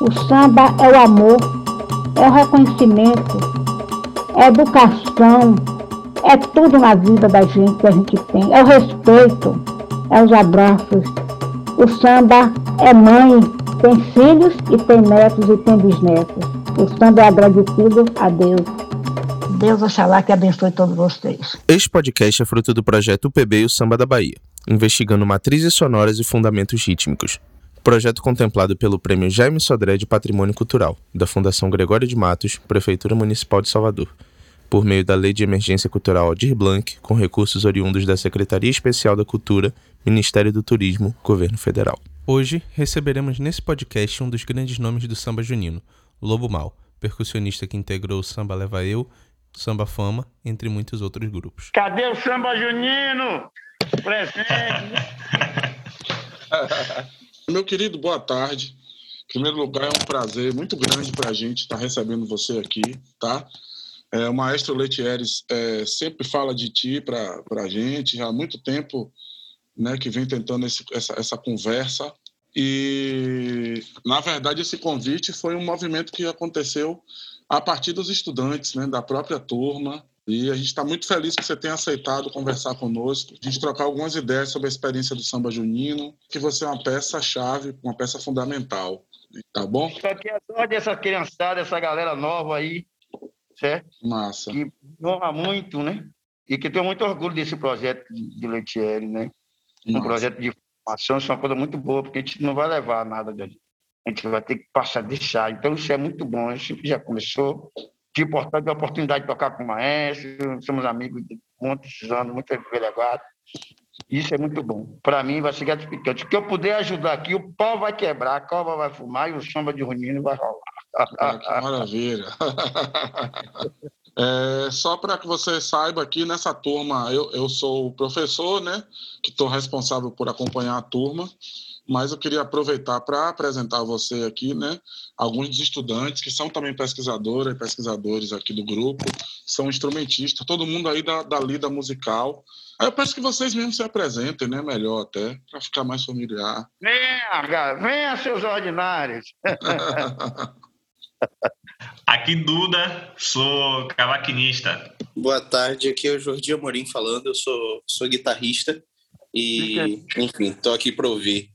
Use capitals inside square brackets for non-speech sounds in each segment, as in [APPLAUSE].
O samba é o amor, é o reconhecimento, é a educação, é tudo na vida da gente que a gente tem. É o respeito, é os abraços. O samba é mãe, tem filhos e tem netos e tem bisnetos. O samba é agradecido a Deus. Deus oxalá que abençoe todos vocês. Este podcast é fruto do projeto UPB e o Samba da Bahia, investigando matrizes sonoras e fundamentos rítmicos. Projeto contemplado pelo Prêmio Jaime Sodré de Patrimônio Cultural, da Fundação Gregório de Matos, Prefeitura Municipal de Salvador, por meio da Lei de Emergência Cultural Aldir Blanc, com recursos oriundos da Secretaria Especial da Cultura, Ministério do Turismo, Governo Federal. Hoje receberemos nesse podcast um dos grandes nomes do samba junino, Lobo Mal, percussionista que integrou o Samba Leva Eu, Samba Fama, entre muitos outros grupos. Cadê o samba junino? Presente. [LAUGHS] Meu querido, boa tarde. Em primeiro lugar, é um prazer muito grande para a gente estar recebendo você aqui, tá? É, o maestro Letieres é, sempre fala de ti para a gente, há muito tempo né, que vem tentando esse, essa, essa conversa. E, na verdade, esse convite foi um movimento que aconteceu a partir dos estudantes, né, da própria turma, e a gente está muito feliz que você tenha aceitado conversar conosco, a gente trocar algumas ideias sobre a experiência do samba junino, que você é uma peça-chave, uma peça fundamental. Tá bom? É só dessa criançada, essa galera nova aí, certo? Massa. Que honra muito, né? E que tenho muito orgulho desse projeto de Letieri, né? Um Massa. projeto de formação, isso é uma coisa muito boa, porque a gente não vai levar nada dali. A gente vai ter que passar, deixar. Então, isso é muito bom. A gente já começou. De importante a oportunidade de tocar com o maestro, somos amigos de muitos anos, muito elevado. Isso é muito bom. Para mim, vai ser gratificante. O que eu puder ajudar aqui, o pau vai quebrar, a cova vai fumar e o samba de Runino vai rolar. Ah, que maravilha. [LAUGHS] É, só para que você saiba aqui nessa turma, eu, eu sou o professor, né, que estou responsável por acompanhar a turma, mas eu queria aproveitar para apresentar a você aqui, né, alguns dos estudantes que são também pesquisadoras e pesquisadores aqui do grupo, são instrumentistas, todo mundo aí da, da lida musical. Aí eu peço que vocês mesmos se apresentem, né, melhor até, para ficar mais familiar. Venha, venha, seus ordinários. [LAUGHS] Aqui Duda, sou cavaquinista. Boa tarde, aqui é o Jordi Amorim falando, eu sou, sou guitarrista e, enfim, tô aqui para ouvir.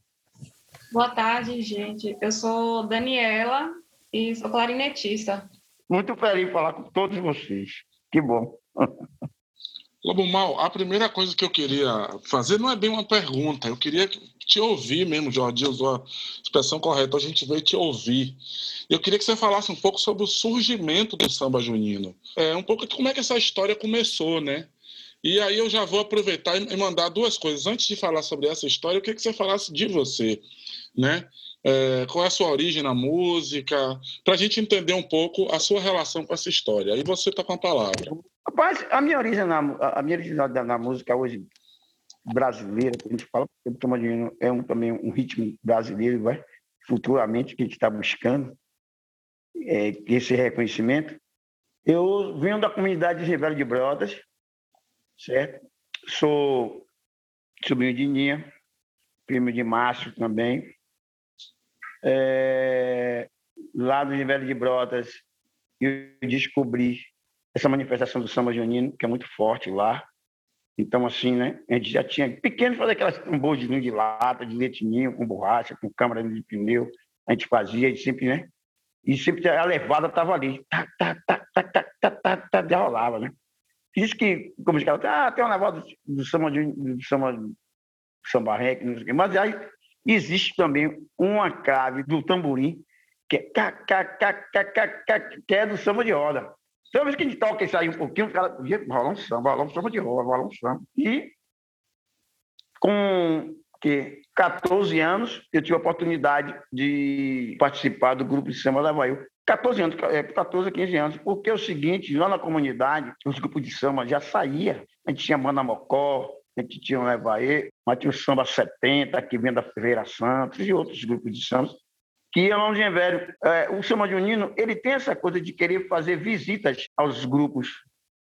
Boa tarde, gente. Eu sou Daniela e sou clarinetista. Muito feliz de falar com todos vocês. Que bom. Lobo Mal, a primeira coisa que eu queria fazer não é bem uma pergunta, eu queria te ouvir mesmo, Jordi usou a expressão correta, a gente veio te ouvir. Eu queria que você falasse um pouco sobre o surgimento do samba junino. É, um pouco de como é que essa história começou, né? E aí eu já vou aproveitar e mandar duas coisas. Antes de falar sobre essa história, eu queria que você falasse de você, né? É, qual é a sua origem na música, para a gente entender um pouco a sua relação com essa história. Aí você está com a palavra. Rapaz, a minha origem na, a minha origem na, na música hoje brasileira, que a gente fala, porque o Toma Dinheiro é um, também um ritmo brasileiro, vai, futuramente, que a gente está buscando é, esse reconhecimento. Eu venho da comunidade de Ribeiro de Brotas, certo? Sou sobrinho de Ninha, primo de Márcio também. É, lá no Ribeiro de Brotas, eu descobri essa manifestação do samba junino, que é muito forte lá. Então, assim, né? A gente já tinha pequeno fazer aquelas tambores de lata, de leitinho, com borracha, com câmara de pneu. A gente fazia e sempre, né? E sempre a levada estava ali. Tá, tá, tá, tá, tá, tá, tá, tá, já rolava, né? Diz que, como os caras, ah, tem uma levada do, do samba, do samba, do samba reggae, não sei o quê. Mas aí existe também uma clave do tamborim, que é, que é do samba de roda. Toda vez que a gente toca isso aí um pouquinho, caras dizem, rola um samba, rola um samba de roda, rola um samba. E com que, 14 anos, eu tive a oportunidade de participar do grupo de samba da Bahia. 14 anos, é, 14 a 15 anos, porque é o seguinte, lá na comunidade, os grupos de samba já saía. A gente tinha Mana Mocó, a gente tinha o Evaê, mas tinha o Samba 70, que vem da Ferreira Santos, e outros grupos de samba que é lá no Genvério. É, o Samba Junino, ele tem essa coisa de querer fazer visitas aos grupos,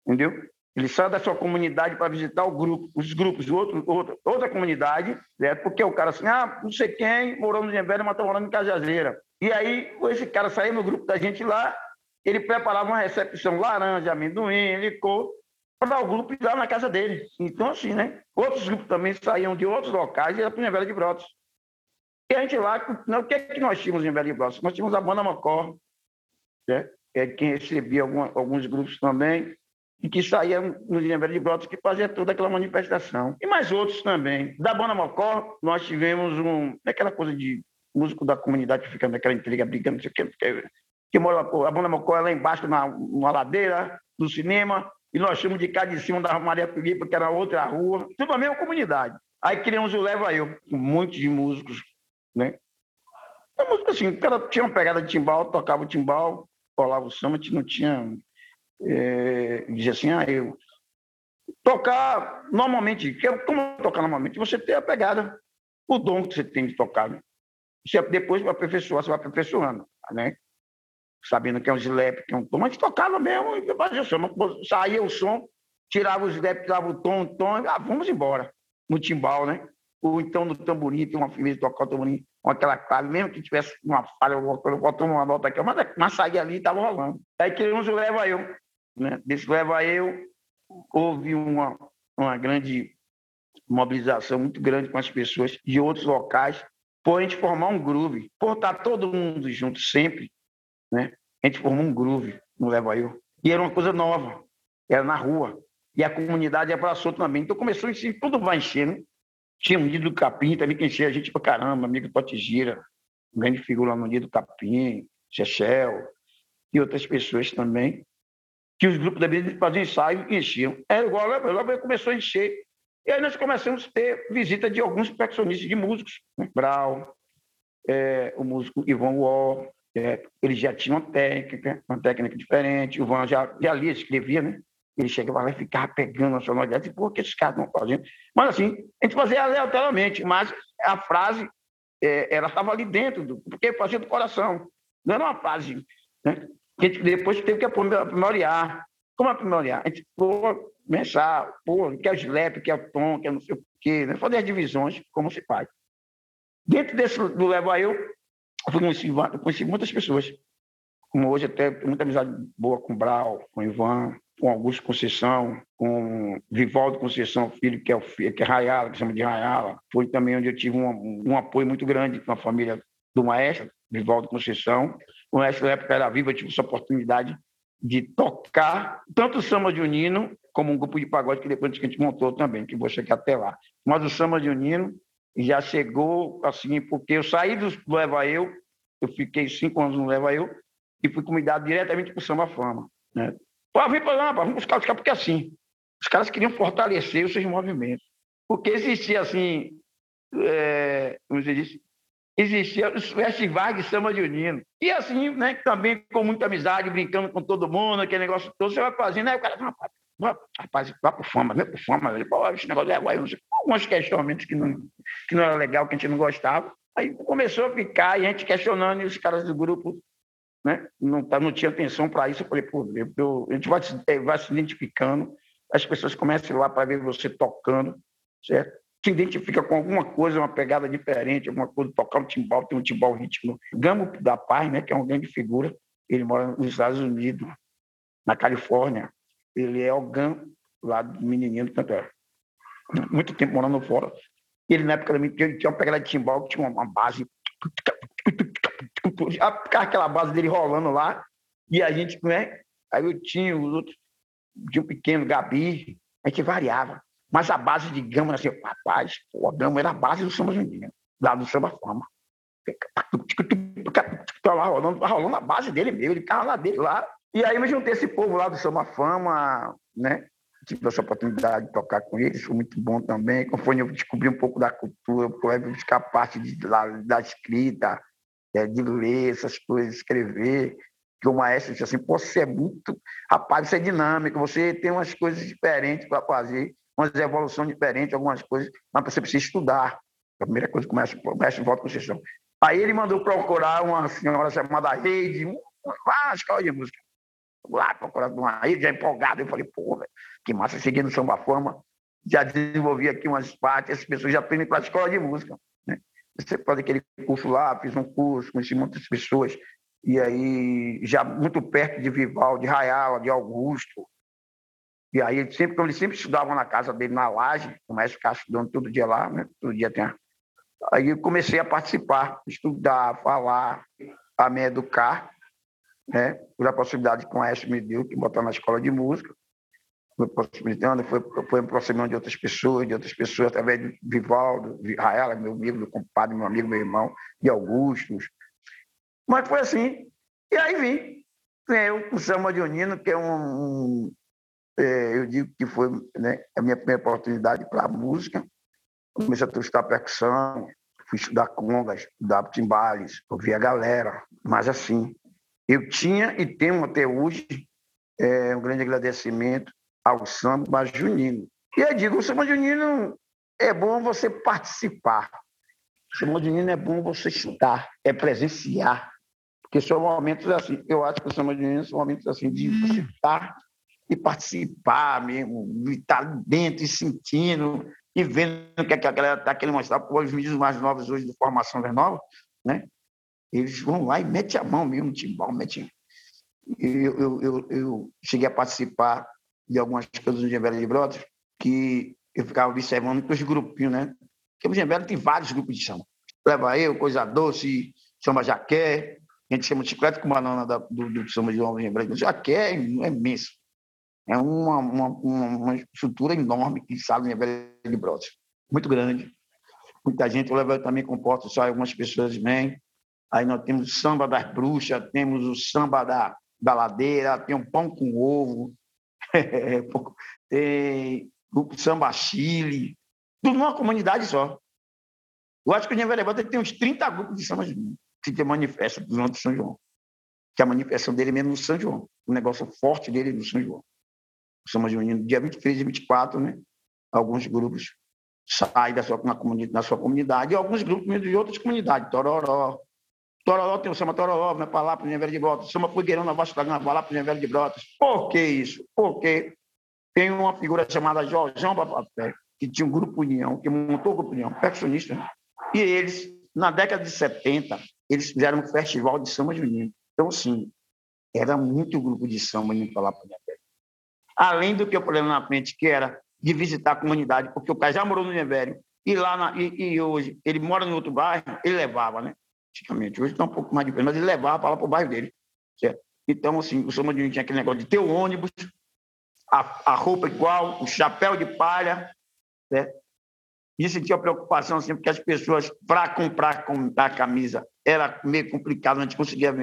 entendeu? Ele sai da sua comunidade para visitar o grupo, os grupos de outro, outra, outra comunidade, né? porque o cara assim, ah, não sei quem morou no Genvério, mas está morando em Cajazeira. E aí, esse cara saiu no grupo da gente lá, ele preparava uma recepção laranja, amendoim, licor, para o grupo ir lá na casa dele. Então, assim, né? Outros grupos também saíam de outros locais e ia para o Velho de Brotas. E a gente lá, o que é que nós tínhamos em Velho de Brotas? Nós tínhamos a banda Mocó, né? é quem recebia alguma, alguns grupos também, e que saía no Velho de Brotas que fazia toda aquela manifestação. E mais outros também. Da banda Mocó, nós tivemos um, aquela coisa de músico da comunidade que fica naquela intriga brigando, não sei o que, que mora, a banda Mocó é lá embaixo, na, na ladeira do cinema, e nós chamamos de cá de cima da Maria Filipe, que era outra rua, tudo a mesma comunidade. Aí criamos o Leva Eu, com muitos de músicos, né? A música assim, o cara tinha uma pegada de timbal, tocava o timbal, colava o samba, não tinha. É, dizia assim, ah, eu. Tocar normalmente, é como tocar normalmente? Você tem a pegada, o dom que você tem de tocar. Né? Você, depois, aperfeiçoar, você vai aperfeiçoando, né? Sabendo que é um slap, que é um tom, mas tocava mesmo e fazia som. Saía o som, tirava o slap, tirava o tom, o tom, ah, vamos embora. No timbal, né? Ou então no tamborim, tem uma firmeza de tocar o tamborim com aquela clave, mesmo que tivesse uma falha, botando uma nota aqui, mas, mas saía ali e estava rolando. Aí criamos o Leva Eu. Né? Desse Leva Eu, houve uma, uma grande mobilização muito grande com as pessoas de outros locais, por a gente formar um groove, por estar todo mundo junto sempre, né? A gente formou um groove no Leva Eu. E era uma coisa nova, era na rua. E a comunidade abraçou também. Então começou encher, tudo vai enchendo. Tinha um dia do Capim também que enchia a gente pra caramba, amigo Potigira, grande figura no dia do Capim, Chechel, e outras pessoas também, que os grupos da vida faziam ensaio e enchiam. Era igual, o Leva Eu começou a encher. E aí nós começamos a ter visita de alguns percussionistas de músicos, né? Brau, é, o músico Ivan Wall, é, ele já tinha uma técnica, uma técnica diferente. O Van já, já lia, escrevia, né? Ele chegava lá e ficava pegando a sonoridade. Pô, que esses caras estão fazendo? Mas, assim, a gente fazia aleatoriamente, mas a frase, é, ela estava ali dentro, do, porque fazia do coração. Não era uma frase, né? A gente depois teve que aprimoriar. Como aprimoriar? A gente, pô, começar, pô, que é o slap, que é o tom, que é não sei o quê, né? Fazer as divisões, como se faz. Dentro desse do Leva Eu, eu conheci, conheci muitas pessoas, como hoje até muita amizade boa com Brau, com Ivan, com Augusto Conceição, com Vivaldo Conceição, filho que é, o, que é Rayala, que chama de Rayala. Foi também onde eu tive um, um apoio muito grande com a família do maestro, Vivaldo Conceição. O maestro, na época, era vivo, eu tive essa oportunidade de tocar tanto o samba de Unino como um grupo de pagode que depois a gente montou também, que vou chegar até lá. Mas o samba de Unino já chegou assim, porque eu saí do Leva Eu, eu fiquei cinco anos no Leva Eu, e fui convidado diretamente para o Samba Fama. Né? Pô, vem para lá, vamos buscar os caras, porque assim, os caras queriam fortalecer os seus movimentos. Porque existia assim, é, como você disse, existia os festivais de samba de unino. E assim, né, também com muita amizade, brincando com todo mundo, aquele negócio todo, você vai fazendo, aí o cara, rapaz, vai por fama, vai por fama, pô, esse negócio é agora, alguns questionamentos que não, que não era legal, que a gente não gostava. Aí começou a ficar, e a gente questionando, e os caras do grupo né, não, tá, não tinha atenção para isso. Eu falei, pô, eu, a gente vai, é, vai se identificando, as pessoas começam lá para ver você tocando, certo? Se identifica com alguma coisa, uma pegada diferente, alguma coisa, tocar um timbal, tem um timbal ritmo. Gamo da Paz, né, que é uma grande figura, ele mora nos Estados Unidos, na Califórnia. Ele é o GAM lá do menininho do Cantor muito tempo morando fora. Ele, na época, também tinha uma pegada de timbal, que tinha uma base. Aquela base dele rolando lá. E a gente, né? Aí eu tinha os outros, tinha um pequeno, Gabi, a gente variava. Mas a base de gama, assim, rapaz, a gama era a base do samba junino, lá do samba fama. Tava rolando, rolando a base dele mesmo, ele ficava lá dele lá. E aí me juntei esse povo lá do Samba Fama, né? tive essa oportunidade de tocar com eles, foi muito bom também. Conforme eu descobri um pouco da cultura, eu buscar parte de, da, da escrita, é, de ler essas coisas, escrever. Que o maestro disse assim: você é muito. Rapaz, você é dinâmico, você tem umas coisas diferentes para fazer, umas evoluções diferentes, algumas coisas, mas você precisa estudar. A primeira coisa que o mestre, o mestre volta com Conceição. Aí ele mandou procurar uma senhora chamada Reide, uma escola de música lá procurando uma já empolgado. Eu falei, pô, que massa, seguindo Samba Fama, já desenvolvi aqui umas partes, as pessoas já aprendem para a escola de música. Né? Você faz aquele curso lá, fiz um curso, conheci muitas pessoas. E aí, já muito perto de Vival, de Raiala, de Augusto. E aí, sempre, como eles sempre estudavam na casa dele, na laje, o mestre ficava estudando todo dia lá, né? Todo dia tem. Aí eu comecei a participar, estudar, falar, a me educar, né? Por a possibilidade que o Aécio me deu, que botar na escola de música. Foi possibilitando, foi, foi aproximando de outras pessoas, de outras pessoas, através de Vivaldo, de Raela, meu amigo, meu compadre, meu amigo, meu irmão, de Augustos. Mas foi assim. E aí vim. Eu, o Samba de Unino, que é um, um é, eu digo que foi né, a minha primeira oportunidade para a música. Comecei a estudar percussão, fui estudar congas, estudar timbales, ouvir a galera. Mas assim, eu tinha e tenho até hoje é, um grande agradecimento ao samba junino. E eu digo, o samba junino é bom você participar. O samba junino é bom você estudar, é presenciar. Porque são momentos assim, eu acho que o samba junino são momentos assim de você estar e participar mesmo, estar dentro e sentindo e vendo o que, a galera está querendo mostrar para os vídeos mais novos hoje de formação das novas, né? Eles vão lá e metem a mão mesmo, timbal, metem. Eu, eu, eu, eu, cheguei a participar de algumas coisas no Gembela de Brotas que eu ficava observando com os grupinhos, né? Porque o Gembela tem vários grupos de samba. Leva eu, Coisa Doce, Samba Jaqué, a gente chama chiclete com banana da, do, do samba de Nova Gembela. Jaqué é imenso. É uma, uma, uma estrutura enorme que sabe em Velha de Brotas. Muito grande. Muita gente. Eu levo também composto só algumas pessoas vêm. Aí nós temos o samba das bruxas, temos o samba da, da ladeira, tem um pão com ovo, [LAUGHS] tem o samba Chile, tudo numa comunidade só. Eu acho que o Velha Brota tem uns 30 grupos de samba que se manifesta do São João. Que a manifestação dele é mesmo no São João. O negócio forte dele é no São João. Samba Junino, dia 23 e 24, né? Alguns grupos saem da sua, comunidade, da sua comunidade e alguns grupos de outras comunidades, Tororó. Tororó tem o samba Tororó, lá para o Velho de Brotas. Samba Fogueirão na Vasco da Gama, para o Velho de Brotas. Por que isso? Porque tem uma figura chamada Jorjão Papapé, que tinha um grupo União, que montou o grupo União, percussionista, né? e eles, na década de 70, eles fizeram um festival de samba junino. Então, sim, era muito grupo de samba lá para o além do que o problema na frente, que era de visitar a comunidade, porque o cara já morou no Nevério, e lá na, e, e, hoje ele mora em outro bairro, ele levava, né? Antigamente, hoje está um pouco mais diferente, mas ele levava para lá para o bairro dele. Certo? Então, assim, o São tinha aquele negócio de ter o ônibus, a, a roupa igual, o chapéu de palha, certo? E sentia preocupação, assim, porque as pessoas, para comprar, comprar camisa, era meio complicado, a gente conseguia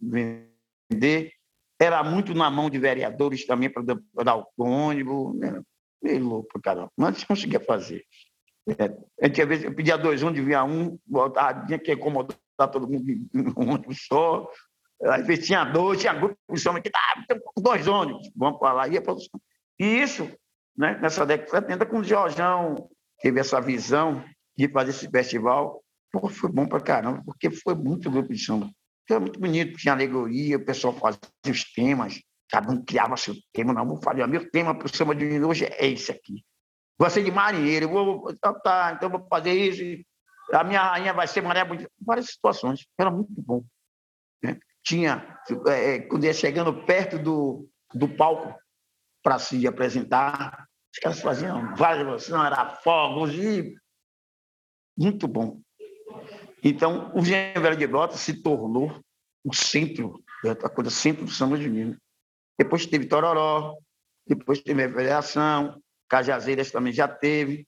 vender era muito na mão de vereadores também para dar o ônibus, era meio louco, cara. Mas a gente conseguia fazer. É, a gente, às vezes, eu pedia dois ônibus, via um, voltava, tinha que acomodar todo mundo em um ônibus só. Às vezes tinha dois, tinha grupo de samba que ah, dois ônibus, vamos para lá, ia para E isso, né, nessa década de 70, com o Jorjão teve essa visão de fazer esse festival, pô, foi bom para caramba, porque foi muito grupo de samba. Foi muito bonito, tinha alegoria, o pessoal fazia os temas, cada um criava seu tema. Não, vou fazer, o meu tema para o samba de hoje é esse aqui. Ser de marinheiro, vou, tá, tá, então vou fazer isso. A minha rainha vai ser Maria Bonita. Várias situações, era muito bom. Né? Tinha, é, é quando ia chegando perto do, do palco para se apresentar, os caras faziam várias, não era fogos e muito bom. Então, o Velho de Brotas se tornou o centro, a coisa centro do samba junino. Depois teve Tororó, depois teve a Federação, Cajazeiras também já teve.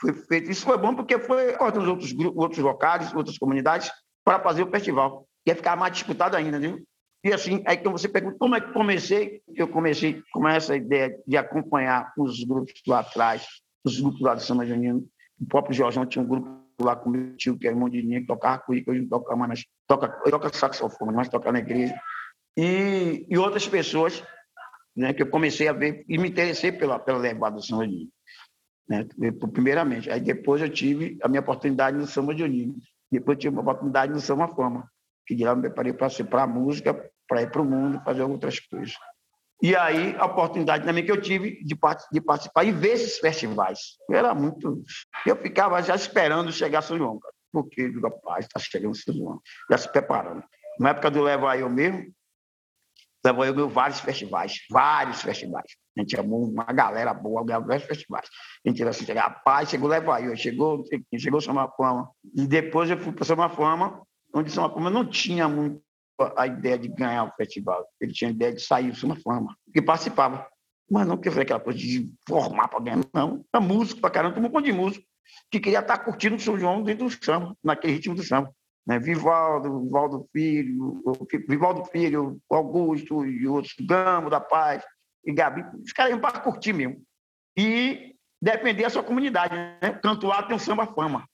Foi feito. Isso foi bom porque foi cortando os outros grupos, outros locais, outras comunidades para fazer o festival. Ia ficar mais disputado ainda, viu? E assim, aí então você pergunta como é que comecei? Eu comecei com essa ideia de acompanhar os grupos lá atrás, os grupos lá do Samba Junino. O próprio Jorjão tinha um grupo lá com meu tio, que é irmão de mim, que toca cuíca, hoje não toca mais, mas toca, toca saxofone, mas toca na igreja. E, e outras pessoas né, que eu comecei a ver e me interessei pela, pela levada do samba de né, primeiramente. Aí depois eu tive a minha oportunidade no samba de Oninho. Depois eu tive uma oportunidade no samba fama, que de lá me preparei para ser para a música, para ir para o mundo, fazer outras coisas. E aí, a oportunidade também que eu tive de, de participar e ver esses festivais. Era muito. Eu ficava já esperando chegar São João. Cara. porque, rapaz, está chegando São João, já se preparando. Na época do Leva Eu mesmo, Leva Eu vários festivais, vários festivais. A gente chamou uma galera boa, vários festivais. A gente ia assim, rapaz, chegou Leva Eu, chegou, chegou Samba Fama. E depois eu fui para Samba Fama, onde Samba Fama não tinha muito a ideia de ganhar o festival. Ele tinha a ideia de sair do Samba Fama, e participava. Mas não quer fazer aquela coisa de formar para ganhar, não. É músico para caramba, um monte de músico que queria estar curtindo o São João dentro do samba, naquele ritmo do samba. Né? Vivaldo, Vivaldo Filho, Vivaldo Filho, Augusto outros, Gamo da Paz e Gabi, os caras iam para curtir mesmo. E defender a sua comunidade. Né? Cantuar tem um samba fama,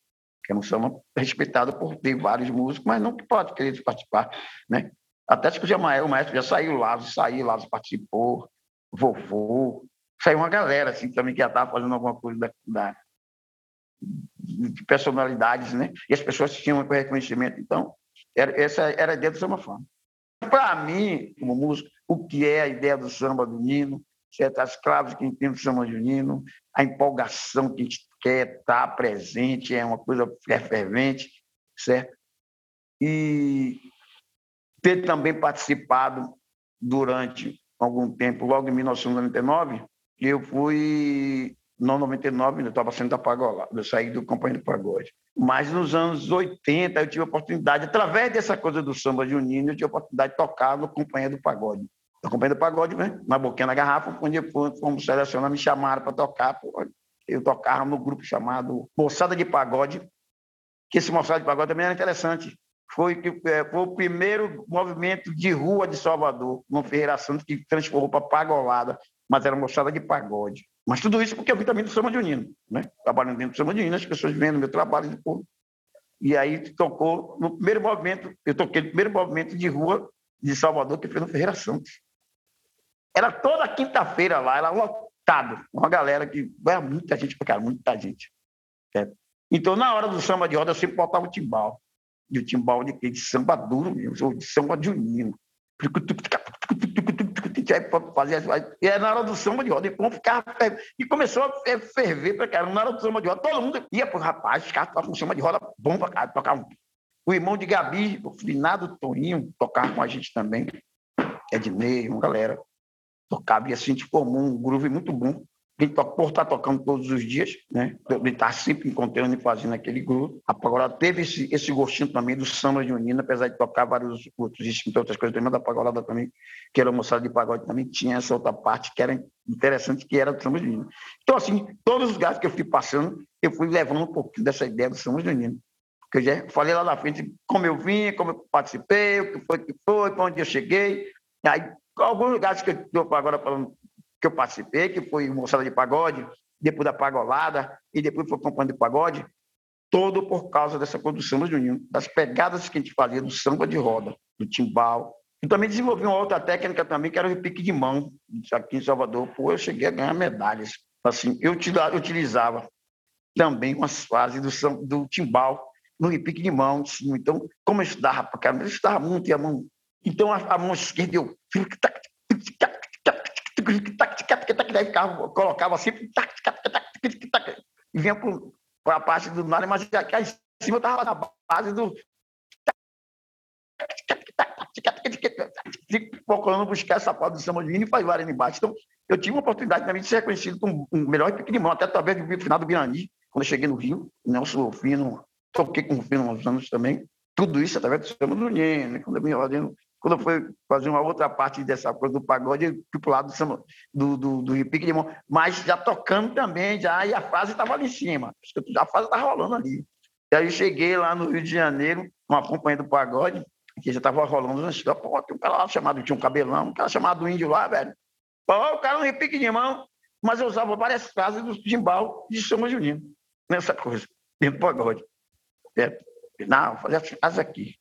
que é um samba respeitado por ter vários músicos, mas não que pode querer participar. Né? Até que o Jamael, o maestro, já saiu lá, saiu, lá, participou, vovô, saiu uma galera assim também que já estava fazendo alguma coisa da, da, de personalidades, né? E as pessoas tinham um reconhecimento. Então, era, essa era a ideia do samba fama. Para mim, como músico, o que é a ideia do samba do Nino, certo? as claves que entende o samba do Nino, a empolgação que a gente quer estar presente, é uma coisa fervente, certo? E ter também participado durante algum tempo, logo em 1999, eu fui, não 99, eu estava sendo da Pagola, eu saí do Companhia do Pagode. Mas nos anos 80 eu tive a oportunidade, através dessa coisa do samba junino, eu tive a oportunidade de tocar no Companhia do Pagode. Na Companhia do Pagode, né? na Boquinha da Garrafa, onde fomos selecionar, me chamaram para tocar. Eu tocava no grupo chamado Moçada de Pagode, que esse Moçada de Pagode também era interessante foi, é, foi o primeiro movimento de rua de Salvador, no Ferreira Santos, que transformou para pagolada, mas era mostrada de pagode. Mas tudo isso porque eu vim também do Samba de Unino, né? trabalhando dentro do Samba de Unino, as pessoas vendo meu trabalho de povo. E aí tocou no primeiro movimento, eu toquei no primeiro movimento de rua de Salvador, que foi no Ferreira Santos. Era toda quinta-feira lá, era lotado, uma galera que era muita gente para cá, muita gente. Certo? Então, na hora do samba de roda, eu sempre botava o timbal de timbal de, de samba duro mesmo, de samba junino. Fazia, e era na hora do samba de roda, e, ficava, e começou a ferver para caramba, na hora do samba de roda, todo mundo ia para rapaz, os caras tocavam samba de roda bom para cá, tocavam. O irmão de Gabi, o finado Toninho, tocava com a gente também, Ednei, uma galera, tocava, e assim, tipo, um groove muito bom por estar tocando todos os dias, né? De estar sempre encontrando e fazendo aquele grupo. Agora teve esse, esse gostinho também do samba de unina, apesar de tocar vários outros instrumentos, outras coisas também, da pagorada também, que era moçada de pagode também, tinha essa outra parte que era interessante, que era do samba de unina. Então, assim, todos os lugares que eu fui passando, eu fui levando um pouquinho dessa ideia do samba de unina. Porque eu já falei lá na frente como eu vim, como eu participei, o que foi que foi, para onde eu cheguei. Aí, alguns lugares que eu estou agora falando que eu participei, que foi Moçada de Pagode, depois da Pagolada, e depois foi Companhia de Pagode, todo por causa dessa produção do Juninho, das pegadas que a gente fazia do samba de roda, do timbal. E também desenvolvi uma outra técnica também, que era o repique de mão, aqui em Salvador. Pô, eu cheguei a ganhar medalhas. Assim, eu utilizava também umas fases do, do timbal no repique de mão. Assim. Então, como eu estudava para caramba, eu estudava muito e a mão... Então, a, a mão esquerda, eu colocava assim, e vinha para a parte do nada, mas aqui em cima estava na base do. procurando buscar essa parte do de e faz várias embaixo. Então, eu tive uma oportunidade também de ser reconhecido como o melhor pequenimão, até através do final do Birani, quando eu cheguei no Rio, Nelson Fino, toquei com o Fino há uns anos também. Tudo isso através do Nino, quando eu vim fazendo quando fui fazer uma outra parte dessa coisa do pagode, fui para o lado do, do, do repique de mão, mas já tocando também, já, e a fase estava ali em cima, a fase estava rolando ali. E aí eu cheguei lá no Rio de Janeiro, com a companhia do pagode, que já estava rolando, pô, tem um cara lá chamado, tinha um cabelão, um cara chamado Índio lá, velho. Pô, o cara no repique de mão, mas eu usava várias frases do timbal de São Junino, nessa coisa, dentro do pagode. É, não, fazer as frases aqui.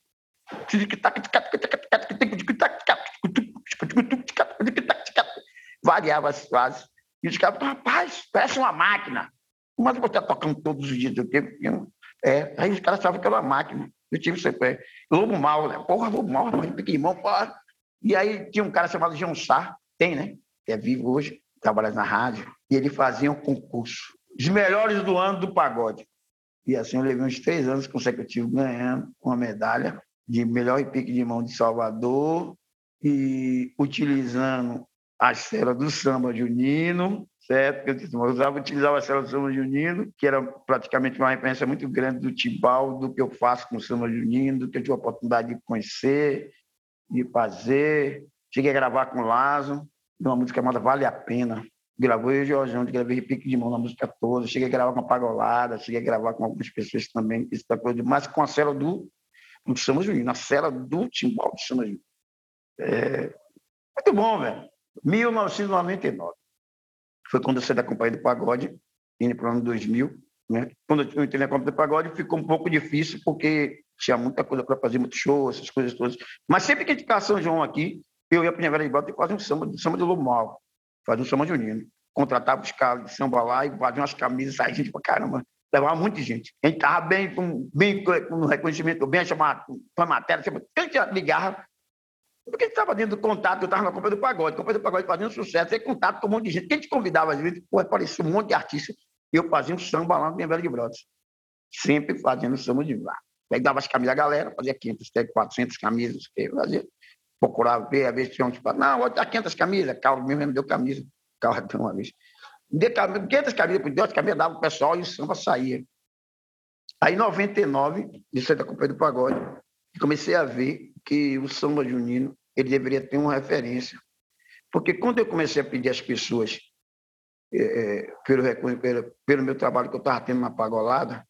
Variava as frases. E os caras rapaz, parece uma máquina. Mas você está tocando todos os dias do tempo. É, aí os caras achavam que era uma máquina. Eu tive sempre. Lobo mal, né? Porra, lobo mal, pequimão, porra. E aí tinha um cara chamado João Sá, tem, né? Que é vivo hoje, trabalha na rádio, e ele fazia um concurso. Os melhores do ano do pagode. E assim eu levei uns três anos consecutivos ganhando uma medalha de melhor pique de mão de Salvador e utilizando a cela do samba junino, certo? Eu usava, utilizava a cela do samba junino, que era praticamente uma referência muito grande do Tibal, do que eu faço com o samba junino, do que eu tive a oportunidade de conhecer, de fazer. Cheguei a gravar com o Lazo, uma música chamada Vale a Pena, Gravou eu e o Jorjão, gravei repique de mão na música toda. Cheguei a gravar com a Pagolada, cheguei a gravar com algumas pessoas também, isso tá mas com a cela do, do Samba Junino, a cela do Timbal do Samba Junino. É, muito bom, velho. 1999. Foi quando eu saí da Companhia do Pagode, indo para o ano 2000. Né? Quando eu entrei na Companhia do Pagode, ficou um pouco difícil, porque tinha muita coisa para fazer, muito show, essas coisas todas. Mas sempre que a gente São João aqui, eu ia para a Nevera de Bota e quase um samba, samba de Lumal fazia um samba junino. Contratava os caras de samba lá e fazia umas camisas, saía gente pra caramba. Levava muita gente. A gente estava bem, com, bem com reconhecimento, bem chamado para matéria. A gente ligava, porque a gente estava dentro do contato, eu estava na Copa do Pagode, Copa do Pagode fazendo sucesso, tem contato com um monte de gente. Quem te convidava, às vezes, pô, aparecia um monte de artistas, e eu fazia um samba lá no minha velha de Brotas. Sempre fazendo samba de lá. Pegava as camisas da galera, fazia 500, 400 camisas, fazia procurava ver, às vezes tinha um tipo, não, vou dar 500 camisas, Carlos mesmo me deu camisa, Carlos deu [LAUGHS] uma vez. Deu 500 camisas, por Deus, camisas dava o pessoal e o samba saía. Aí, em 99, isso é da Companhia do Pagode, comecei a ver que o samba junino ele deveria ter uma referência. Porque quando eu comecei a pedir às pessoas, é, pelo, pelo, pelo, meu trabalho que eu estava tendo na Pagolada,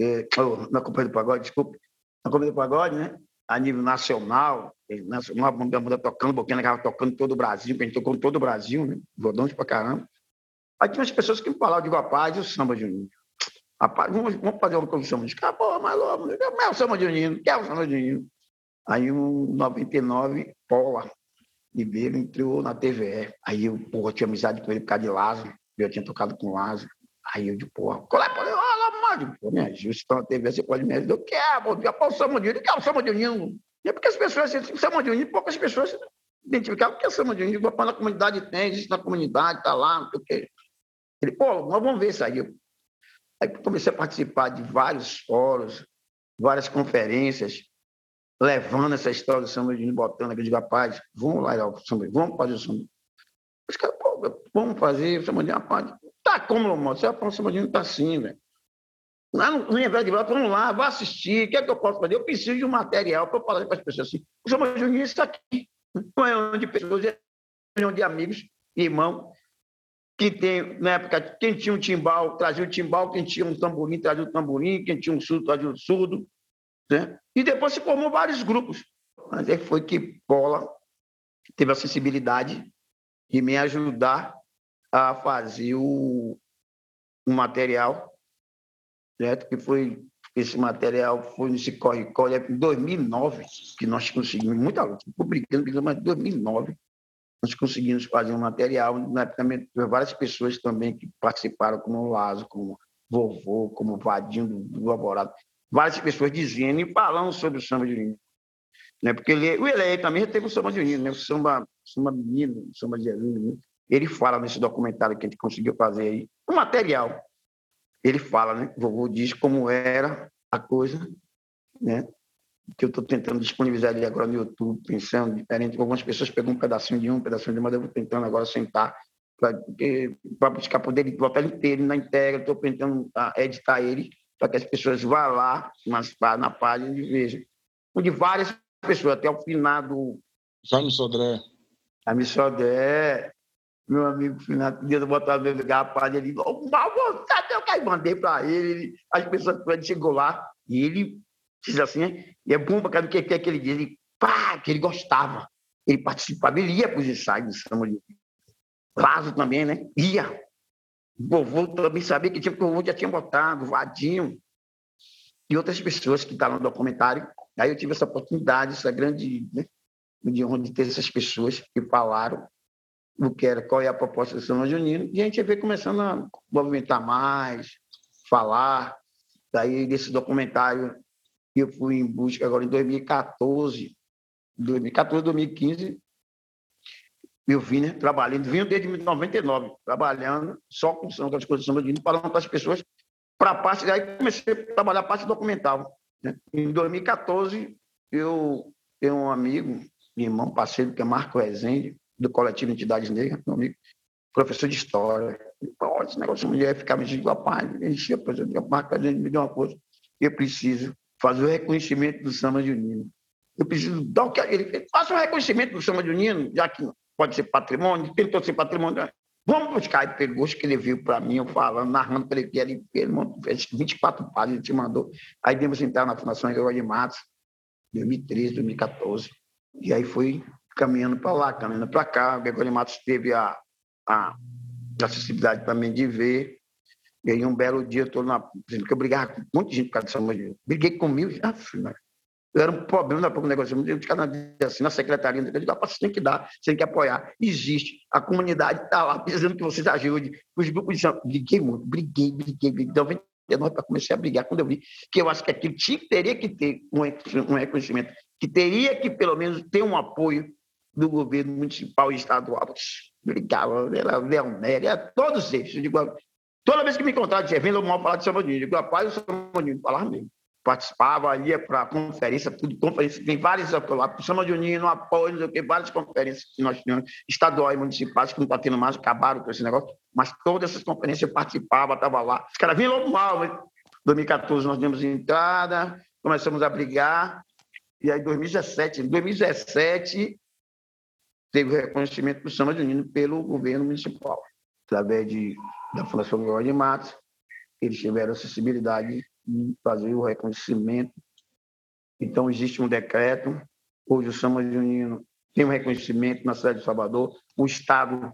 é, na Companhia do Pagode, desculpe, na Companhia do Pagode, né? a nível nacional, nacional, a banda tocando, estava tocando todo o Brasil, a gente tocou todo o Brasil, né? Rodões pra caramba. Aí tinha umas pessoas que me falavam, de rapaz, e o samba junino? Rapaz, vamos, vamos fazer uma comissão musical? Pô, mas logo, é o samba junino, que é o samba junino? Aí, um 99, Paula Ribeiro entrou na TVE. Aí eu, porra, tinha amizade com ele por causa de Lázaro, eu tinha tocado com Lázaro. Aí eu, de porra, qual é, pode, pô, me ajuda, se na TV, você pode me ajudar. Eu quero, já pô, Samba de União, quero Samba de União. E é porque as pessoas, assim, Samba de União, poucas pessoas identificavam o que é Samba de União. Na comunidade tem, existe na comunidade, está lá, não sei o quê. Ele, pô, nós vamos ver isso aí. Aí comecei a participar de vários fóruns, várias conferências, levando essa história do samba de União, botando aqui, digo, rapaz, vamos lá, vamos fazer o samba. Os caras, pô, vamos fazer o samba de rapaz. Tá como, irmão? Você o samba de União, tá assim, velho. Lá no, Inverno de Volta, vamos lá, vá assistir, o que é que eu posso fazer? Eu preciso de um material para falar para as pessoas assim. O Samba Juninho está aqui. Não é onde pessoas, é onde amigos, irmãos, que tem, na época, quem tinha um timbal, trazia o timbal, quem tinha um tamborim, trazia o tamborim, quem tinha um surdo, trazia o surdo. Né? E depois se formou vários grupos. Mas aí foi que Paula teve a sensibilidade de me ajudar a fazer o, o material certo? Que foi esse material foi nesse corre-corre é em 2009 que nós conseguimos, muita luta, publicando, mas em 2009 nós conseguimos fazer um material, na época várias pessoas também que participaram, como o Lazo, como Vovô, como Vadinho do, do Alvorado, várias pessoas dizendo e falando sobre o samba de Unino. Né? Porque ele, o Ele também teve o samba de Unino, né? o samba, samba menino, o samba de Jesus, ele fala nesse documentário que a gente conseguiu fazer aí, o material ele fala, né? O vovô diz como era a coisa, né? Que eu estou tentando disponibilizar ele agora no YouTube, pensando diferente. Algumas pessoas pegam um pedacinho de um, um pedacinho de um, mas eu vou tentando agora sentar para buscar poder botar ele inteiro na integra. Estou tentando ah, editar ele para que as pessoas vá lá mas, na página e vejam. De várias pessoas, até o finado. Jaime Sodré. Jaime Sodré, meu amigo Fernando, podia botar no lugar, rapaz, ele, oh, mal vontade, eu mandei para ele, as pessoas, ele chegou lá, e ele diz assim, e é bom para o que é que ele diz, ele, pá, que ele gostava, ele participava, ele ia para os ensaios de samba de Lazo também, né? Ia. O vovô também sabia que tinha, porque o vovô já tinha botado, Vadinho, e outras pessoas que estavam no documentário. Aí eu tive essa oportunidade, essa grande né, de onde ter essas pessoas que falaram o que era, qual é a proposta do São Junino, e a gente veio começando a movimentar mais, falar. Daí, desse documentário, eu fui em busca agora em 2014, 2014, 2015, eu vim, né, trabalhando, vim desde 1999, trabalhando só com as coisas do São Junino, falando com as pessoas para a parte, aí comecei a trabalhar a parte documental. Né? Em 2014, eu tenho um amigo, irmão parceiro, que é Marco Rezende, do Coletivo Entidades Negras, meu amigo, professor de História. Olha, esse negócio de mulher ficava me dizendo, rapaz, enchia, Marco Rezende me deu uma coisa, eu preciso fazer o reconhecimento do samba junino. Eu preciso dar o que ele fez. Faça o reconhecimento do samba junino, já que pode ser patrimônio, tentou ser patrimônio. Vamos buscar. Ele pegou, escreveu para mim, eu falando, narrando para ele que ele, ele 24 páginas, ele te mandou. Aí devemos entrar na Fundação Gregório de Matos, 2013, 2014. E aí foi caminhando para lá, caminhando para cá. O Gregório de Matos teve a, a acessibilidade também de ver. Aí, um belo dia, eu estou na. Porque eu brigava com um monte de gente por causa dessa mulher. Briguei comigo, já fui, né? era um problema da pouco negócio. Eu ficava assim, na secretaria, eu digo, você tem que dar, você tem que apoiar. Existe, a comunidade está lá precisando que vocês ajudem. Os grupos de briguei muito, briguei, briguei, briguei. Então, 99 para comecei a brigar quando eu vi que eu acho que aquilo tinha, teria que ter um, um reconhecimento, que teria que pelo menos ter um apoio do governo municipal e estadual. Brigava, era Leonel, era todos eles. Eu digo, toda vez que me encontrava, dizia, vem logo mal falar de Paulo. Eu digo, rapaz, o São Paulo, falava mesmo. Participava, ia para conferência, tudo conferência, tem várias, lá, Samba de Uninho, no apoio, não sei o quê, várias conferências que nós tínhamos, estaduais municipais, que não está tendo mais, acabaram com esse negócio, mas todas essas conferências eu participava, estava lá. Os caras vinham logo mal, em 2014 nós demos entrada, começamos a brigar, e aí 2017, em 2017 teve o reconhecimento do Samba de Uninho pelo governo municipal, através de, da Fundação Miguel de Matos, eles tiveram acessibilidade fazer o reconhecimento. Então, existe um decreto, hoje o Samba Junino tem um reconhecimento na cidade de Salvador, o Estado,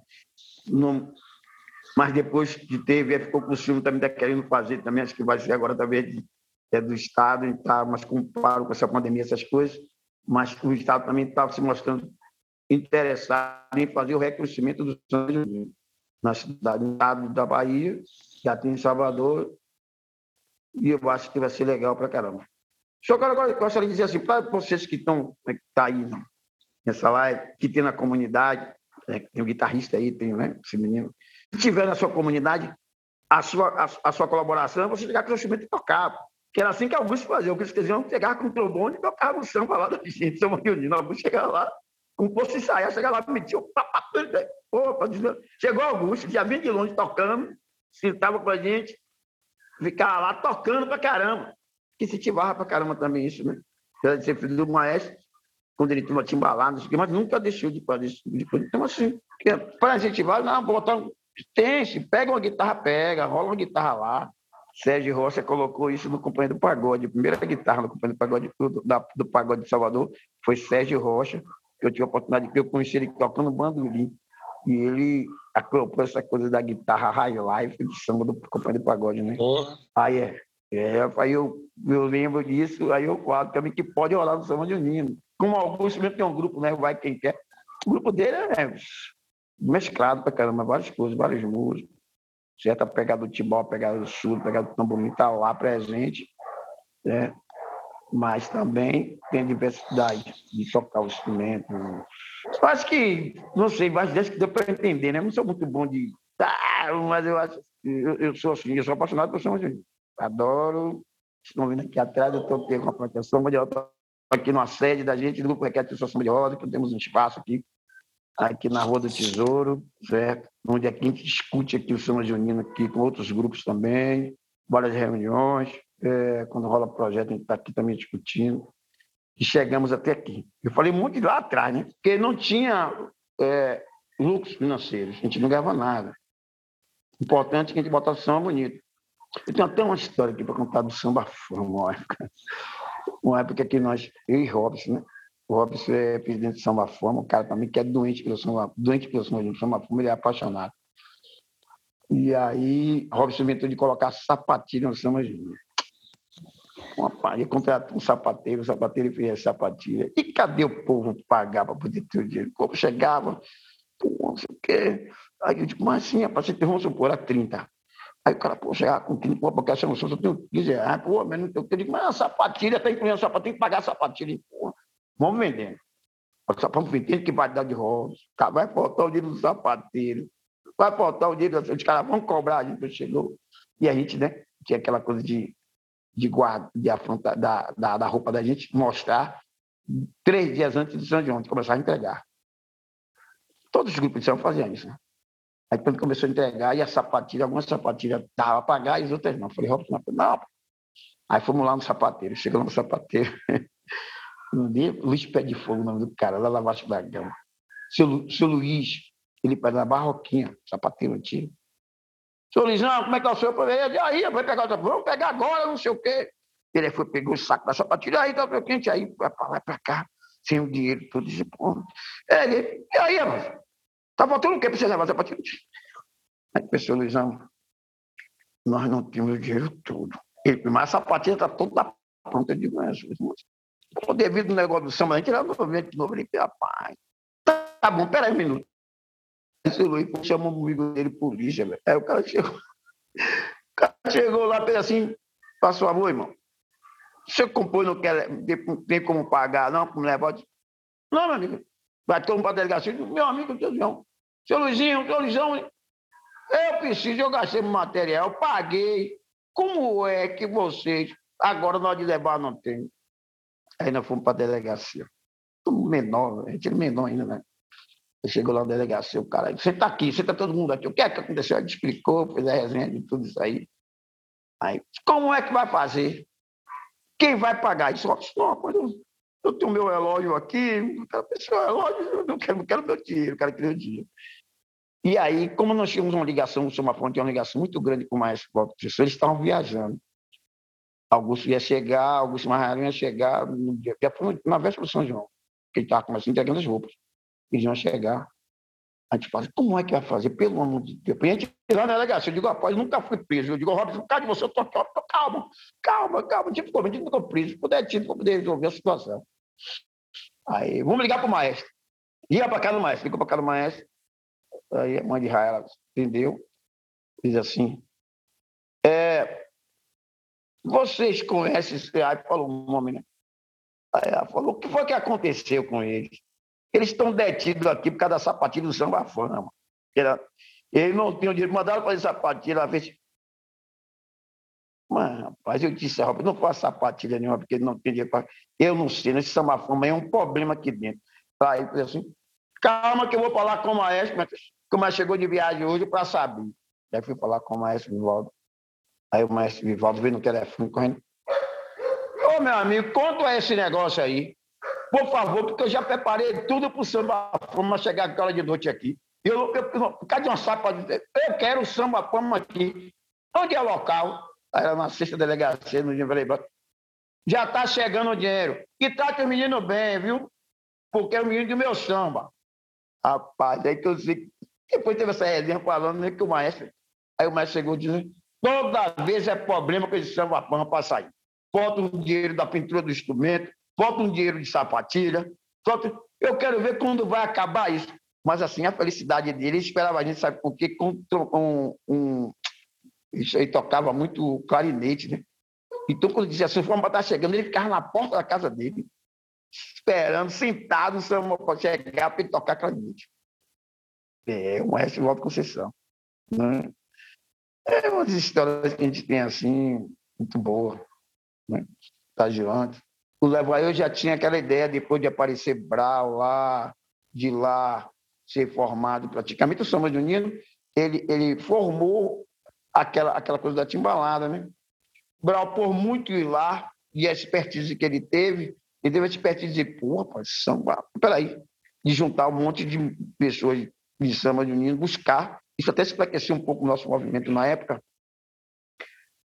mas depois que teve, ficou com o ciúme, também está querendo fazer, também acho que vai ser agora talvez é do Estado, tá, mas comparo com essa pandemia, essas coisas, mas o Estado também está se mostrando interessado em fazer o reconhecimento do Samba Junino na cidade da Bahia, já tem em Salvador, e eu acho que vai ser legal para caramba. Só que agora eu gostaria de dizer assim, para vocês que estão né, tá aí nessa live, que tem na comunidade, né, tem um guitarrista aí, tem né, esse menino, se tiver na sua comunidade, a sua, a, a sua colaboração é você chegar com o instrumento e tocar. Que era assim que alguns faziam, que eles queriam pegar com o trombone e tocar o samba lá da gente, São Reunindo. Alguns chegaram lá, como fosse ensaiar, chegaram lá, metia o Opa, chegou Augusto, já vinha de longe tocando, sentava com a gente, ficava lá tocando pra caramba. Que incentivava pra caramba também isso, né? Apesar de ser filho do maestro, quando ele tinha timbalado, mas nunca deixou de fazer isso. Então, assim, para incentivar, não, botar. Tem, se pega uma guitarra, pega, rola uma guitarra lá. Sérgio Rocha colocou isso no Companhia do Pagode. A primeira guitarra no Companhia do Pagode, do, da, do Pagode de Salvador foi Sérgio Rocha, que eu tive a oportunidade de eu conheci ele tocando bandolim. E ele acoplou essa coisa da guitarra high life de samba do Companhia do Pagode, né? Porra. Aí é. é aí eu, eu lembro disso, aí eu quadro também que pode rolar no samba de Unino. Como Augusto mesmo tem um grupo, né? Vai quem quer. O grupo dele é mesclado pra caramba, várias coisas, várias músicas. Certa pegada do tibó, pegada do sul, pegada do tamborim, tá lá presente. Né? Mas também tem diversidade de tocar o instrumento. Eu acho que, não sei, mas acho que deu para entender, né? Eu não sou muito bom de. Ah, mas eu acho eu, eu sou assim, eu sou apaixonado por São João. Adoro. Estão vendo aqui atrás, eu estou com uma proteção de roda aqui na sede da gente, do Grupo Requete Associação de Roda, que temos um espaço aqui, aqui na Rua do Tesouro, certo? Onde aqui a gente discute aqui o São Junino aqui com outros grupos também, várias reuniões, é, quando rola projeto, a gente está aqui também discutindo, e chegamos até aqui. Eu falei muito lá atrás, né? Porque não tinha é, lucros financeiros, a gente não ganhava nada. Importante é que a gente botasse o samba bonito. Eu tenho até uma história aqui para contar do samba fama, uma época. Uma época que nós, eu e Robson, né? O Robson é presidente do Samba Fama, um cara também que é doente pelo samba, doente pelo samba, samba fama, ele é apaixonado. E aí, Robson inventou de colocar sapatilha no samba júnior uma palha, contratou um sapateiro, o sapateiro fez a sapatilha. E cadê o povo pagar para poder ter o dinheiro? O povo chegava, pô, não sei o quê. Aí eu digo, mas assim, rapaz, você tem, vamos supor, a 30. Aí o cara, pô, chegava com 30, pô, porque essa não só tenho 15 reais, pô, mas não tenho. Eu digo, mas a sapatilha está incluindo a sapatilha, tem que pagar a sapatilha. Pô, vamos vendendo. Vamos vendendo que vai dar de rosa. Vai faltar o dinheiro do sapateiro. Vai faltar o dinheiro, os caras vão cobrar a gente, chegou. E a gente, né? tinha aquela coisa de, de guarda, de afrontar, da, da, da roupa da gente mostrar três dias antes de São João, de começar a entregar. Todos os grupos de São faziam isso. Né? Aí quando começou a entregar, e a sapatilha, algumas sapatilhas dava para pagar e as outras não. Falei, Robson, não. Aí fomos lá no sapateiro, chegamos no sapateiro. No [LAUGHS] dia, Luiz Pé de Fogo, o nome do cara, lá na Vasco da Gama. Seu, seu Luiz, ele pede na Barroquinha, sapateiro antigo. Seu Luizão, como é que é o senhor? Ele aí, vai pegar, vamos pegar agora, não sei o quê. Ele foi, pegou o saco da sapatilha, aí tá quente, aí vai pra lá, pra cá, sem o dinheiro, tudo isso. Ele, e aí, mano? Tá faltando o quê para você levar a sapatilha? Aí pensou, Luizão, nós não temos o dinheiro todo. Ele, mas a sapatilha está toda pronta. Mas, mas, devido ao negócio do samba, a gente era novamente de novo. Ele, rapaz, tá, tá bom, peraí um minuto. Esse Luiz chamou o amigo dele polícia, velho. Aí o cara chegou. O cara chegou lá, fez assim, passou amor, irmão. Você compôs, não quer, tem como pagar, não, como levar? Não, meu amigo. Vai todo mundo para a delegacia. Meu amigo, seu Luizão. Seu Luizinho, seu Luizão. Eu preciso, eu gastei material, paguei. Como é que vocês, agora nós de levar não tem? Aí nós fomos para a delegacia. Tudo menor, a gente é menor ainda, né? Chegou lá na delegacia, o cara, você está aqui, você está todo mundo aqui. O que é que aconteceu? Ele explicou, fez a resenha de tudo isso aí. Aí, como é que vai fazer? Quem vai pagar? Isso, não, eu tenho meu relógio aqui, a pessoa, relógio, eu não quero, não quero meu dinheiro, eu quero que meu dinheiro. E aí, como nós tínhamos uma ligação, o Somafone tinha uma ligação muito grande com o Maestro Professor, eles estavam viajando. Augusto ia chegar, Augusto Marrarinho ia chegar no dia, na véspera do São João, que ele estava começando entregando as roupas. Eles iam chegar. A gente fala, como é que vai fazer? Pelo amor de Deus. A gente lá na delegacia, eu digo, rapaz, eu nunca fui preso. Eu digo, Robson, por causa de você, eu tô, tô, tô calma, calma, calma. Tipo, a gente ficou preso. Se puder, tido para poder resolver a situação. Aí, vamos ligar para o maestro. Ia para casa do maestro, ligou para casa do maestro. Aí a mãe de Raia entendeu, diz assim: é, vocês conhecem, aí falou o nome, né? Aí ela falou: o que foi que aconteceu com eles? Eles estão detidos aqui por causa da sapatilha do samba fama. Eles não tinham dinheiro, mandaram fazer sapatilha, ela fez. Mas, rapaz, eu disse, não faço sapatilha nenhuma, porque não tem dinheiro para. Eu não sei, nesse samba fama é um problema aqui dentro. Aí ele assim: calma que eu vou falar com o maestro, que o maestro chegou de viagem hoje para saber. Aí fui falar com o maestro Vivaldo. Aí o maestro Vivaldo veio no telefone correndo. Ô, meu amigo, quanto é esse negócio aí? Por favor, porque eu já preparei tudo para o samba fama chegar aquela de noite aqui. Eu, eu, eu, cadê uma sapa? Eu quero o samba fama aqui. Onde é o local? Era na sexta delegacia, no dia Já está chegando o dinheiro. E trate o menino bem, viu? Porque é o menino do meu samba. Rapaz, aí que eu sei depois teve essa resenha falando né, que o maestro. Aí o maestro chegou dizendo: toda vez é problema que eles chamam a pampa para sair. Falta um dinheiro da pintura do instrumento, falta um dinheiro de sapatilha. Falta... Eu quero ver quando vai acabar isso. Mas assim, a felicidade dele, ele esperava a gente, sabe por quê? Com um, um... Isso aí tocava muito clarinete, né? Então, quando dizia assim, vamos estar chegando, ele ficava na porta da casa dele, esperando, sentado, para chegar para ele tocar clarinete. É, o maestro Walter Conceição. Né? É uma das histórias que a gente tem assim, muito boa, né? Estagiante. O Levail já tinha aquela ideia, depois de aparecer Brau lá, de lá ser formado praticamente o Samba Junino, ele, ele formou aquela, aquela coisa da timbalada, né? Brau, por muito ir lá, e a expertise que ele teve, ele teve a expertise de, pô, rapaz, samba, peraí, de juntar um monte de pessoas de samba de unindo, buscar. Isso até se um pouco o nosso movimento na época,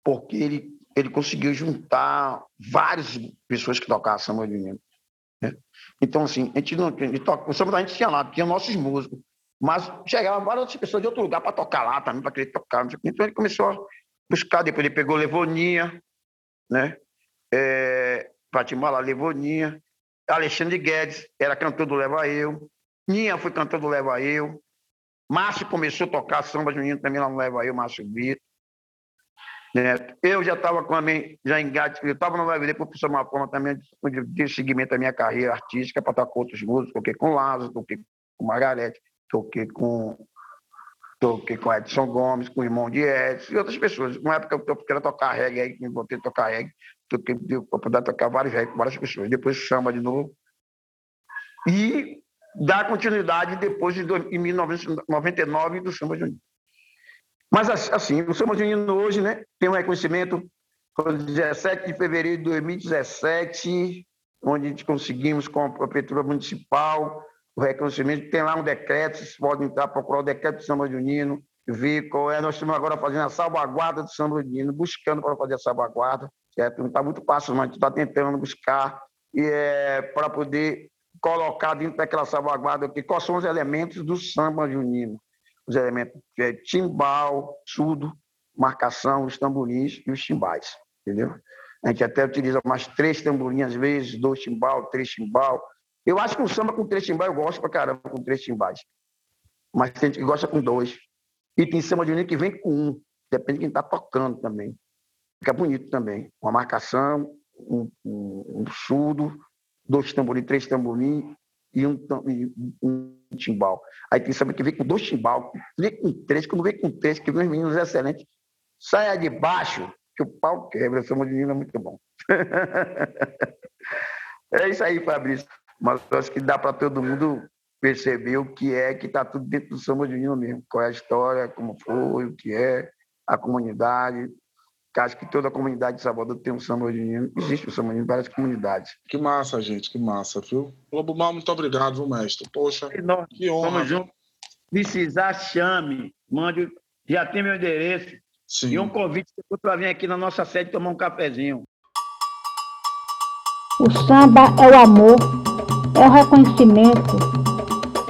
porque ele, ele conseguiu juntar várias pessoas que tocavam samba de. Né? Então, assim, a gente não a toca, o samba da gente tinha lá, tinha nossos músicos, mas chegavam várias outras pessoas de outro lugar para tocar lá também, para querer tocar. Então ele começou a buscar, depois ele pegou Levoninha, né? É, Levoninha, Alexandre Guedes era cantor do Leva Eu, Ninha foi cantor do Leva Eu, Márcio começou a tocar samba junino também lá no Leva Eu, Márcio Vitor. Né? Eu já estava com a minha, já engate, eu estava no depois por uma forma também de, de seguimento da minha carreira artística para tocar com outros músicos, toquei com Lázaro, toquei com Margarete, toquei com toquei com Edson Gomes, com o irmão de Edson e outras pessoas. Uma época eu queria tocar reggae aí, me botei a tocar reggae, toquei para poder tocar vários reggae com várias pessoas. Depois samba de novo. E dar continuidade depois de em 1999 do samba junino. Mas assim, o samba junino hoje, né, tem um reconhecimento foi 17 de fevereiro de 2017, onde a gente conseguimos com a Prefeitura Municipal o reconhecimento. Tem lá um decreto, vocês podem entrar, procurar o decreto do Samba Junino, ver qual é. Nós estamos agora fazendo a salvaguarda do Samba Junino, buscando para fazer a salvaguarda, certo? Não está muito fácil, mas a gente está tentando buscar e, é, para poder colocar dentro daquela salvaguarda aqui, quais são os elementos do samba junino. Os elementos é, timbal, surdo, marcação, os tamborins e os timbais entendeu? A gente até utiliza mais três tamborinhas às vezes, dois timbal, três timbal. Eu acho que o samba com três timbal eu gosto pra caramba com três timbais. Mas tem gente que gosta com dois. E tem samba de que vem com um. Depende de quem está tocando também. Fica bonito também. Uma marcação, um, um, um surdo, dois tamborins, três tamborins e um, e um timbal. Aí tem que vem com dois timbal, vem com três, quando vem com três, que vem os meninos excelentes. Saia de baixo, que o pau quebra. De Nino é muito bom. [LAUGHS] é isso aí, Fabrício. Mas eu acho que dá para todo mundo perceber o que é que está tudo dentro do samba de Nino mesmo. Qual é a história, como foi, o que é, a comunidade. Acho que toda a comunidade de Salvador tem um samba de Nino. Existe um samba de Nino em várias comunidades. Que massa, gente, que massa, viu? Lobo Mal, muito obrigado, viu, mestre? Poxa, que honra. Vamos junto. Precisar, chame. Mande. Já tem meu endereço. Sim. E um convite para vir aqui na nossa sede tomar um cafezinho. O samba é o amor, é o reconhecimento,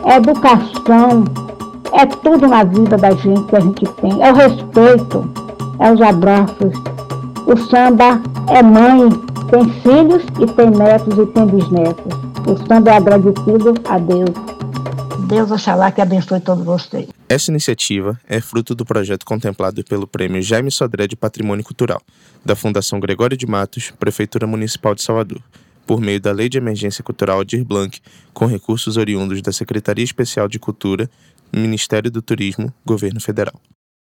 é a educação, é tudo na vida da gente que a gente tem. É o respeito, é os abraços. O samba é mãe, tem filhos e tem netos e tem bisnetos. O samba é agradecido a Deus. Deus oxalá que abençoe todos vocês. Essa iniciativa é fruto do projeto contemplado pelo Prêmio Jaime Sodré de Patrimônio Cultural, da Fundação Gregório de Matos, Prefeitura Municipal de Salvador, por meio da Lei de Emergência Cultural Aldir Blanc, com recursos oriundos da Secretaria Especial de Cultura, Ministério do Turismo, Governo Federal.